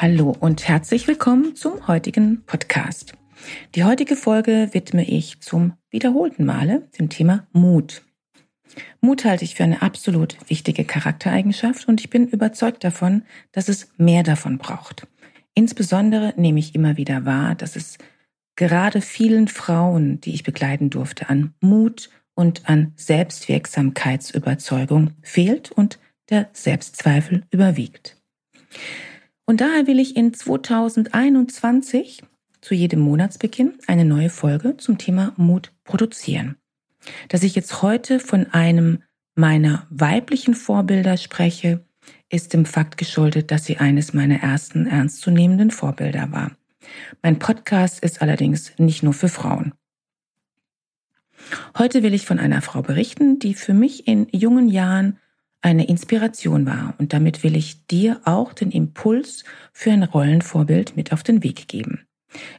Hallo und herzlich willkommen zum heutigen Podcast. Die heutige Folge widme ich zum wiederholten Male dem Thema Mut. Mut halte ich für eine absolut wichtige Charaktereigenschaft und ich bin überzeugt davon, dass es mehr davon braucht. Insbesondere nehme ich immer wieder wahr, dass es gerade vielen Frauen, die ich begleiten durfte, an Mut und an Selbstwirksamkeitsüberzeugung fehlt und der Selbstzweifel überwiegt. Und daher will ich in 2021 zu jedem Monatsbeginn eine neue Folge zum Thema Mut produzieren. Dass ich jetzt heute von einem meiner weiblichen Vorbilder spreche, ist dem Fakt geschuldet, dass sie eines meiner ersten ernstzunehmenden Vorbilder war. Mein Podcast ist allerdings nicht nur für Frauen. Heute will ich von einer Frau berichten, die für mich in jungen Jahren eine Inspiration war. Und damit will ich dir auch den Impuls für ein Rollenvorbild mit auf den Weg geben.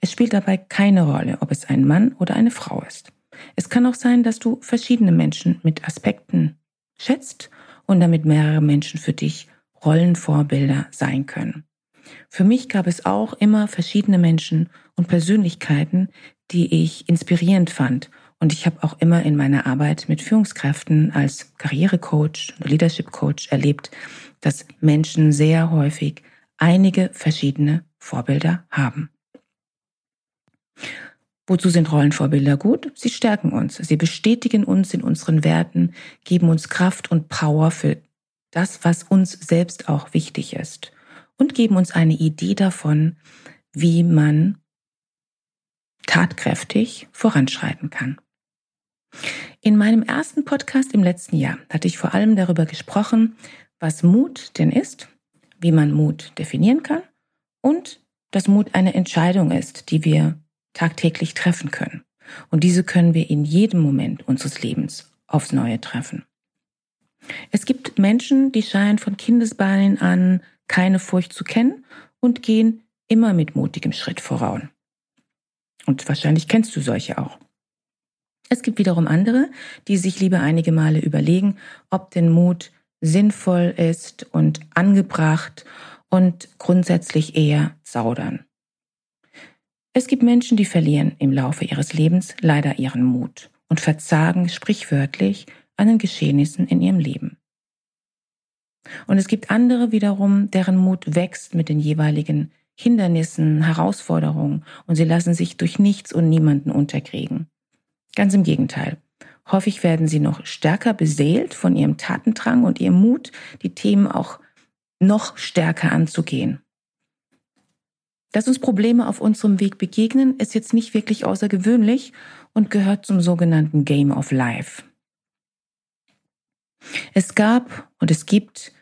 Es spielt dabei keine Rolle, ob es ein Mann oder eine Frau ist. Es kann auch sein, dass du verschiedene Menschen mit Aspekten schätzt und damit mehrere Menschen für dich Rollenvorbilder sein können. Für mich gab es auch immer verschiedene Menschen und Persönlichkeiten, die ich inspirierend fand und ich habe auch immer in meiner Arbeit mit Führungskräften als Karrierecoach oder Leadership Coach erlebt, dass Menschen sehr häufig einige verschiedene Vorbilder haben. Wozu sind Rollenvorbilder gut? Sie stärken uns, sie bestätigen uns in unseren Werten, geben uns Kraft und Power für das, was uns selbst auch wichtig ist und geben uns eine Idee davon, wie man tatkräftig voranschreiten kann. In meinem ersten Podcast im letzten Jahr hatte ich vor allem darüber gesprochen, was Mut denn ist, wie man Mut definieren kann und dass Mut eine Entscheidung ist, die wir tagtäglich treffen können. Und diese können wir in jedem Moment unseres Lebens aufs Neue treffen. Es gibt Menschen, die scheinen von Kindesbeinen an keine Furcht zu kennen und gehen immer mit mutigem Schritt voran. Und wahrscheinlich kennst du solche auch. Es gibt wiederum andere, die sich lieber einige Male überlegen, ob denn Mut sinnvoll ist und angebracht und grundsätzlich eher zaudern. Es gibt Menschen, die verlieren im Laufe ihres Lebens leider ihren Mut und verzagen sprichwörtlich an den Geschehnissen in ihrem Leben. Und es gibt andere wiederum, deren Mut wächst mit den jeweiligen Hindernissen, Herausforderungen und sie lassen sich durch nichts und niemanden unterkriegen. Ganz im Gegenteil. Häufig werden sie noch stärker beseelt von ihrem Tatendrang und ihrem Mut, die Themen auch noch stärker anzugehen. Dass uns Probleme auf unserem Weg begegnen, ist jetzt nicht wirklich außergewöhnlich und gehört zum sogenannten Game of Life. Es gab und es gibt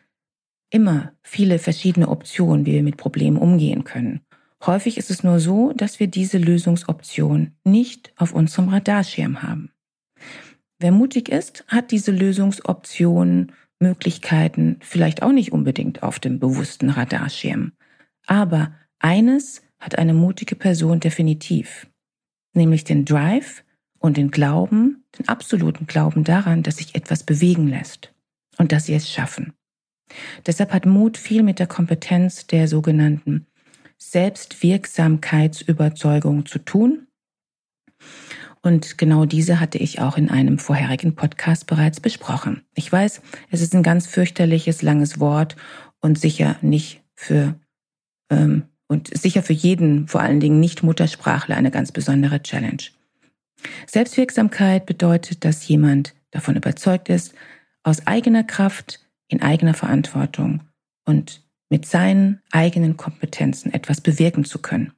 immer viele verschiedene Optionen, wie wir mit Problemen umgehen können. Häufig ist es nur so, dass wir diese Lösungsoption nicht auf unserem Radarschirm haben. Wer mutig ist, hat diese Lösungsoption, Möglichkeiten vielleicht auch nicht unbedingt auf dem bewussten Radarschirm. Aber eines hat eine mutige Person definitiv, nämlich den Drive und den Glauben, den absoluten Glauben daran, dass sich etwas bewegen lässt und dass sie es schaffen. Deshalb hat Mut viel mit der Kompetenz der sogenannten Selbstwirksamkeitsüberzeugung zu tun. Und genau diese hatte ich auch in einem vorherigen Podcast bereits besprochen. Ich weiß, es ist ein ganz fürchterliches, langes Wort und sicher nicht für ähm, und sicher für jeden, vor allen Dingen nicht Muttersprachler, eine ganz besondere Challenge. Selbstwirksamkeit bedeutet, dass jemand davon überzeugt ist, aus eigener Kraft, in eigener Verantwortung und mit seinen eigenen Kompetenzen etwas bewirken zu können.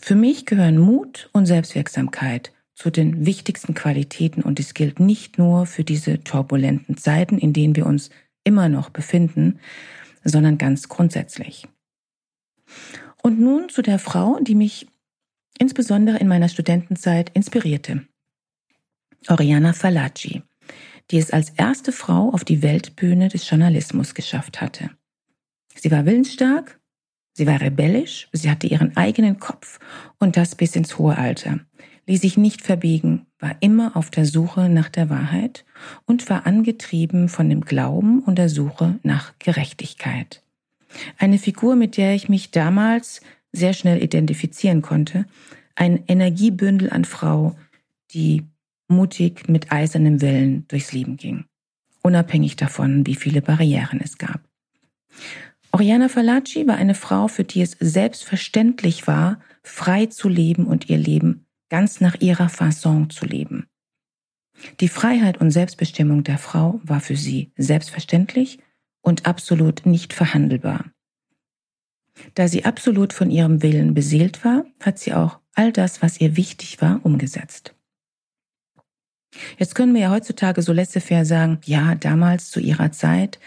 Für mich gehören Mut und Selbstwirksamkeit zu den wichtigsten Qualitäten und es gilt nicht nur für diese turbulenten Zeiten, in denen wir uns immer noch befinden, sondern ganz grundsätzlich. Und nun zu der Frau, die mich insbesondere in meiner Studentenzeit inspirierte. Oriana Fallaci, die es als erste Frau auf die Weltbühne des Journalismus geschafft hatte. Sie war willensstark, sie war rebellisch, sie hatte ihren eigenen Kopf und das bis ins hohe Alter, ließ sich nicht verbiegen, war immer auf der Suche nach der Wahrheit und war angetrieben von dem Glauben und der Suche nach Gerechtigkeit. Eine Figur, mit der ich mich damals sehr schnell identifizieren konnte, ein Energiebündel an Frau, die mutig mit eisernem Willen durchs Leben ging, unabhängig davon, wie viele Barrieren es gab. Oriana Fallaci war eine Frau, für die es selbstverständlich war, frei zu leben und ihr Leben ganz nach ihrer Fasson zu leben. Die Freiheit und Selbstbestimmung der Frau war für sie selbstverständlich und absolut nicht verhandelbar. Da sie absolut von ihrem Willen beseelt war, hat sie auch all das, was ihr wichtig war, umgesetzt. Jetzt können wir ja heutzutage so laissez-faire sagen, ja, damals zu ihrer Zeit,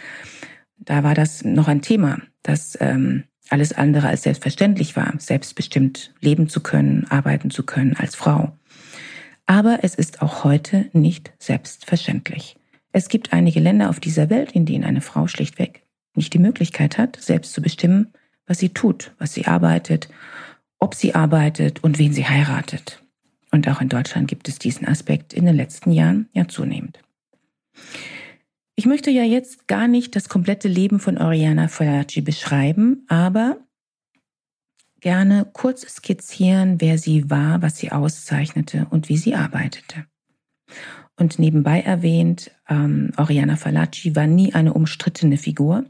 da war das noch ein Thema, dass ähm, alles andere als selbstverständlich war, selbstbestimmt leben zu können, arbeiten zu können als Frau. Aber es ist auch heute nicht selbstverständlich. Es gibt einige Länder auf dieser Welt, in denen eine Frau schlichtweg nicht die Möglichkeit hat, selbst zu bestimmen, was sie tut, was sie arbeitet, ob sie arbeitet und wen sie heiratet. Und auch in Deutschland gibt es diesen Aspekt in den letzten Jahren ja zunehmend. Ich möchte ja jetzt gar nicht das komplette Leben von Oriana Fallaci beschreiben, aber gerne kurz skizzieren, wer sie war, was sie auszeichnete und wie sie arbeitete. Und nebenbei erwähnt, ähm, Oriana Fallaci war nie eine umstrittene Figur.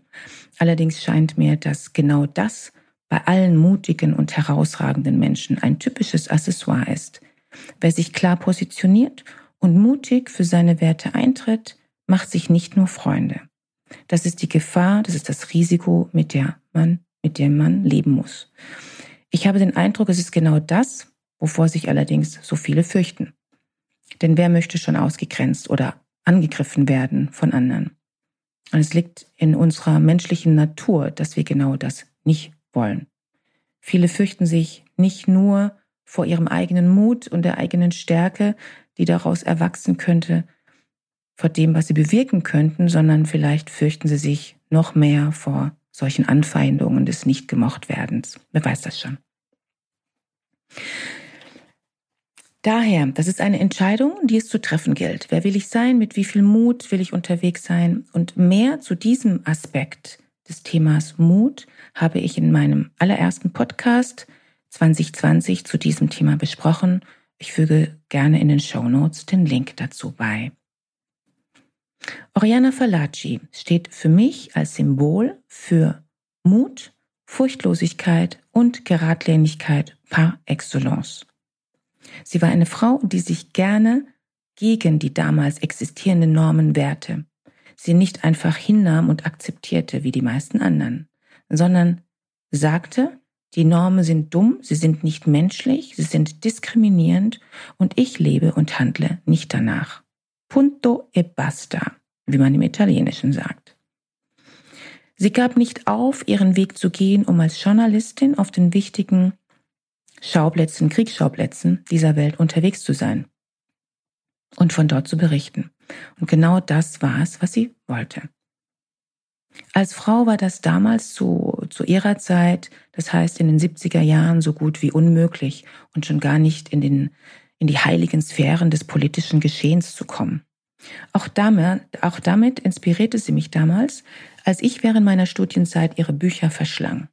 Allerdings scheint mir, dass genau das bei allen mutigen und herausragenden Menschen ein typisches Accessoire ist. Wer sich klar positioniert und mutig für seine Werte eintritt, macht sich nicht nur Freunde. Das ist die Gefahr, das ist das Risiko, mit der man, mit dem man leben muss. Ich habe den Eindruck, es ist genau das, wovor sich allerdings so viele fürchten. Denn wer möchte schon ausgegrenzt oder angegriffen werden von anderen? Und es liegt in unserer menschlichen Natur, dass wir genau das nicht wollen. Viele fürchten sich nicht nur vor ihrem eigenen Mut und der eigenen Stärke, die daraus erwachsen könnte, vor dem, was sie bewirken könnten, sondern vielleicht fürchten sie sich noch mehr vor solchen Anfeindungen des Nicht-Gemocht-Werdens. Wer weiß das schon. Daher, das ist eine Entscheidung, die es zu treffen gilt. Wer will ich sein? Mit wie viel Mut will ich unterwegs sein? Und mehr zu diesem Aspekt des Themas Mut habe ich in meinem allerersten Podcast 2020 zu diesem Thema besprochen. Ich füge gerne in den Show Notes den Link dazu bei. Oriana Fallaci steht für mich als Symbol für Mut, Furchtlosigkeit und Geradlinigkeit par excellence. Sie war eine Frau, die sich gerne gegen die damals existierenden Normen wehrte, sie nicht einfach hinnahm und akzeptierte wie die meisten anderen, sondern sagte, die Normen sind dumm, sie sind nicht menschlich, sie sind diskriminierend und ich lebe und handle nicht danach. Punto e basta, wie man im Italienischen sagt. Sie gab nicht auf, ihren Weg zu gehen, um als Journalistin auf den wichtigen Schauplätzen, Kriegsschauplätzen dieser Welt unterwegs zu sein und von dort zu berichten. Und genau das war es, was sie wollte. Als Frau war das damals zu, zu ihrer Zeit, das heißt in den 70er Jahren, so gut wie unmöglich und schon gar nicht in, den, in die heiligen Sphären des politischen Geschehens zu kommen. Auch damit, auch damit inspirierte sie mich damals, als ich während meiner Studienzeit ihre Bücher verschlang.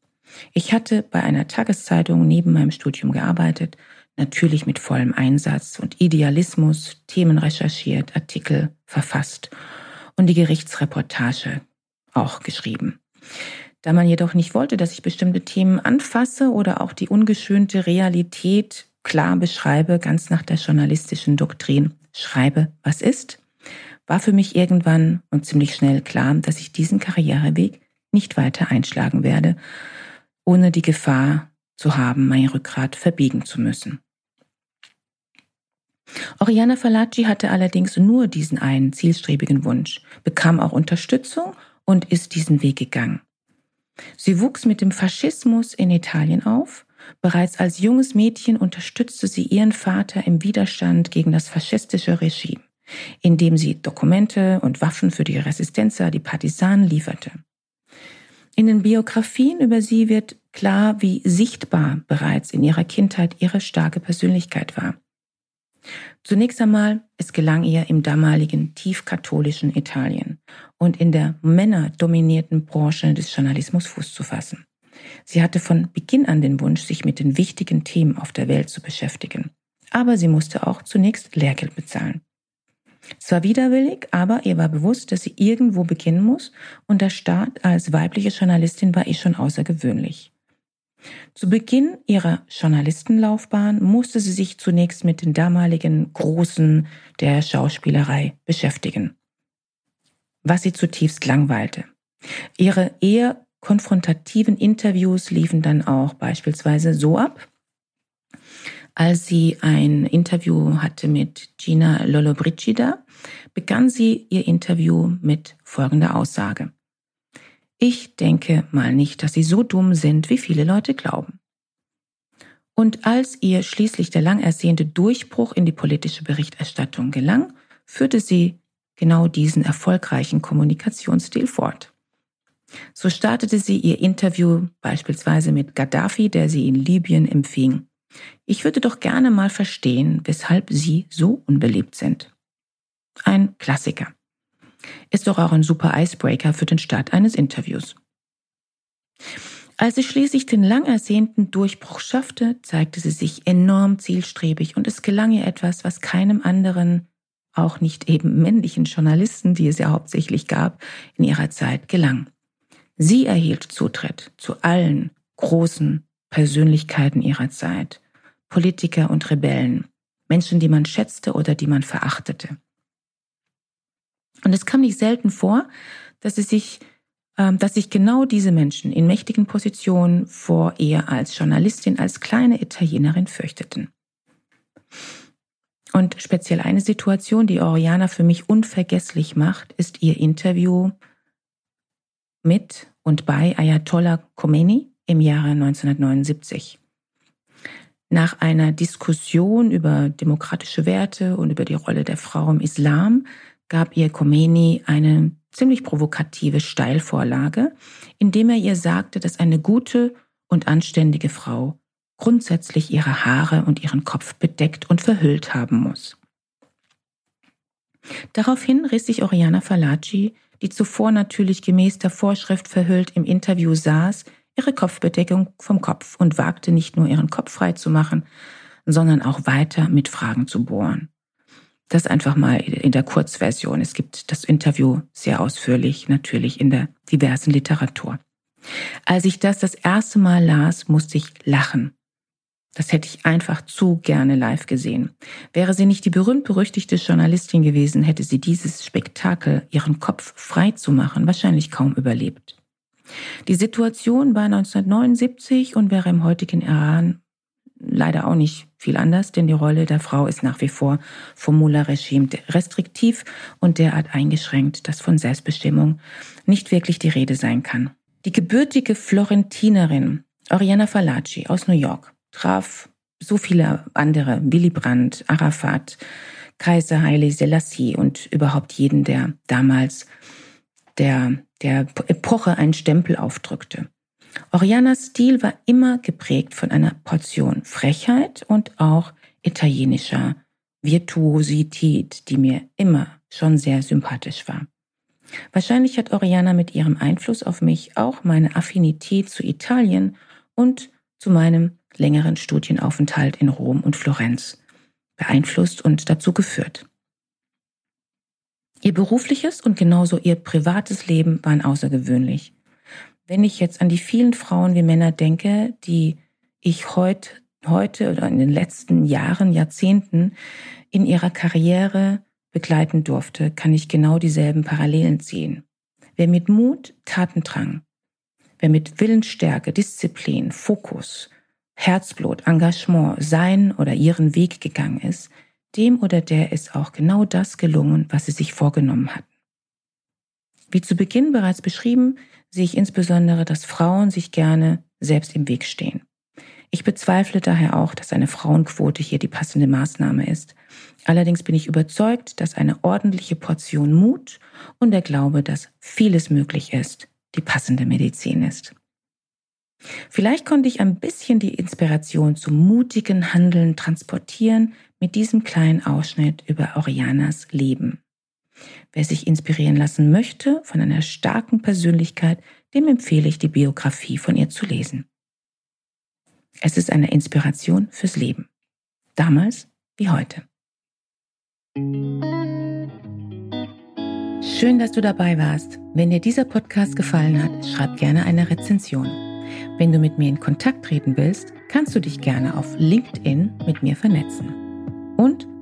Ich hatte bei einer Tageszeitung neben meinem Studium gearbeitet, natürlich mit vollem Einsatz und Idealismus, Themen recherchiert, Artikel verfasst und die Gerichtsreportage auch geschrieben. Da man jedoch nicht wollte, dass ich bestimmte Themen anfasse oder auch die ungeschönte Realität klar beschreibe, ganz nach der journalistischen Doktrin, schreibe, was ist, war für mich irgendwann und ziemlich schnell klar, dass ich diesen Karriereweg nicht weiter einschlagen werde, ohne die Gefahr zu haben, mein Rückgrat verbiegen zu müssen. Oriana Fallaci hatte allerdings nur diesen einen zielstrebigen Wunsch, bekam auch Unterstützung und ist diesen Weg gegangen. Sie wuchs mit dem Faschismus in Italien auf. Bereits als junges Mädchen unterstützte sie ihren Vater im Widerstand gegen das faschistische Regime, indem sie Dokumente und Waffen für die Resistenza, die Partisanen, lieferte. In den Biografien über sie wird klar, wie sichtbar bereits in ihrer Kindheit ihre starke Persönlichkeit war. Zunächst einmal, es gelang ihr im damaligen tiefkatholischen Italien und in der männerdominierten Branche des Journalismus Fuß zu fassen. Sie hatte von Beginn an den Wunsch, sich mit den wichtigen Themen auf der Welt zu beschäftigen. Aber sie musste auch zunächst Lehrgeld bezahlen. Zwar widerwillig, aber ihr war bewusst, dass sie irgendwo beginnen muss und der Start als weibliche Journalistin war eh schon außergewöhnlich. Zu Beginn ihrer Journalistenlaufbahn musste sie sich zunächst mit den damaligen Großen der Schauspielerei beschäftigen, was sie zutiefst langweilte. Ihre eher konfrontativen Interviews liefen dann auch beispielsweise so ab, als sie ein Interview hatte mit Gina Lollobrigida, begann sie ihr Interview mit folgender Aussage. Ich denke mal nicht, dass sie so dumm sind, wie viele Leute glauben. Und als ihr schließlich der lang ersehnte Durchbruch in die politische Berichterstattung gelang, führte sie genau diesen erfolgreichen Kommunikationsstil fort. So startete sie ihr Interview beispielsweise mit Gaddafi, der sie in Libyen empfing. Ich würde doch gerne mal verstehen, weshalb Sie so unbeliebt sind. Ein Klassiker. Ist doch auch ein super Icebreaker für den Start eines Interviews. Als sie schließlich den lang ersehnten Durchbruch schaffte, zeigte sie sich enorm zielstrebig und es gelang ihr etwas, was keinem anderen, auch nicht eben männlichen Journalisten, die es ja hauptsächlich gab, in ihrer Zeit gelang. Sie erhielt Zutritt zu allen großen Persönlichkeiten ihrer Zeit, Politiker und Rebellen, Menschen, die man schätzte oder die man verachtete. Und es kam nicht selten vor, dass es sich ähm, dass sich genau diese Menschen in mächtigen Positionen vor ihr als Journalistin, als kleine Italienerin fürchteten. Und speziell eine Situation, die Oriana für mich unvergesslich macht, ist ihr Interview mit und bei Ayatollah Khomeini im Jahre 1979. Nach einer Diskussion über demokratische Werte und über die Rolle der Frau im Islam gab ihr Khomeini eine ziemlich provokative Steilvorlage, indem er ihr sagte, dass eine gute und anständige Frau grundsätzlich ihre Haare und ihren Kopf bedeckt und verhüllt haben muss. Daraufhin riss sich Oriana Falaci, die zuvor natürlich gemäß der Vorschrift verhüllt im Interview saß, ihre Kopfbedeckung vom Kopf und wagte nicht nur ihren Kopf frei zu machen, sondern auch weiter mit Fragen zu bohren. Das einfach mal in der Kurzversion. Es gibt das Interview sehr ausführlich, natürlich in der diversen Literatur. Als ich das das erste Mal las, musste ich lachen. Das hätte ich einfach zu gerne live gesehen. Wäre sie nicht die berühmt-berüchtigte Journalistin gewesen, hätte sie dieses Spektakel, ihren Kopf frei zu machen, wahrscheinlich kaum überlebt. Die Situation war 1979 und wäre im heutigen Iran leider auch nicht viel anders, denn die Rolle der Frau ist nach wie vor vom Mullah-Regime restriktiv und derart eingeschränkt, dass von Selbstbestimmung nicht wirklich die Rede sein kann. Die gebürtige Florentinerin Oriana Falaci aus New York traf so viele andere, Willy Brandt, Arafat, Kaiser Haile Selassie und überhaupt jeden, der damals der, der Epoche einen Stempel aufdrückte. Orianas Stil war immer geprägt von einer Portion Frechheit und auch italienischer Virtuosität, die mir immer schon sehr sympathisch war. Wahrscheinlich hat Oriana mit ihrem Einfluss auf mich auch meine Affinität zu Italien und zu meinem längeren Studienaufenthalt in Rom und Florenz beeinflusst und dazu geführt. Ihr berufliches und genauso ihr privates Leben waren außergewöhnlich. Wenn ich jetzt an die vielen Frauen wie Männer denke, die ich heute, heute oder in den letzten Jahren, Jahrzehnten in ihrer Karriere begleiten durfte, kann ich genau dieselben Parallelen ziehen. Wer mit Mut, Tatendrang, wer mit Willensstärke, Disziplin, Fokus, Herzblut, Engagement sein oder ihren Weg gegangen ist, dem oder der ist auch genau das gelungen, was sie sich vorgenommen hatten. Wie zu Beginn bereits beschrieben, sehe ich insbesondere, dass Frauen sich gerne selbst im Weg stehen. Ich bezweifle daher auch, dass eine Frauenquote hier die passende Maßnahme ist. Allerdings bin ich überzeugt, dass eine ordentliche Portion Mut und der Glaube, dass vieles möglich ist, die passende Medizin ist. Vielleicht konnte ich ein bisschen die Inspiration zum mutigen Handeln transportieren mit diesem kleinen Ausschnitt über Orianas Leben. Wer sich inspirieren lassen möchte von einer starken Persönlichkeit, dem empfehle ich die Biografie von ihr zu lesen. Es ist eine Inspiration fürs Leben. Damals wie heute. Schön, dass du dabei warst. Wenn dir dieser Podcast gefallen hat, schreib gerne eine Rezension. Wenn du mit mir in Kontakt treten willst, kannst du dich gerne auf LinkedIn mit mir vernetzen. Und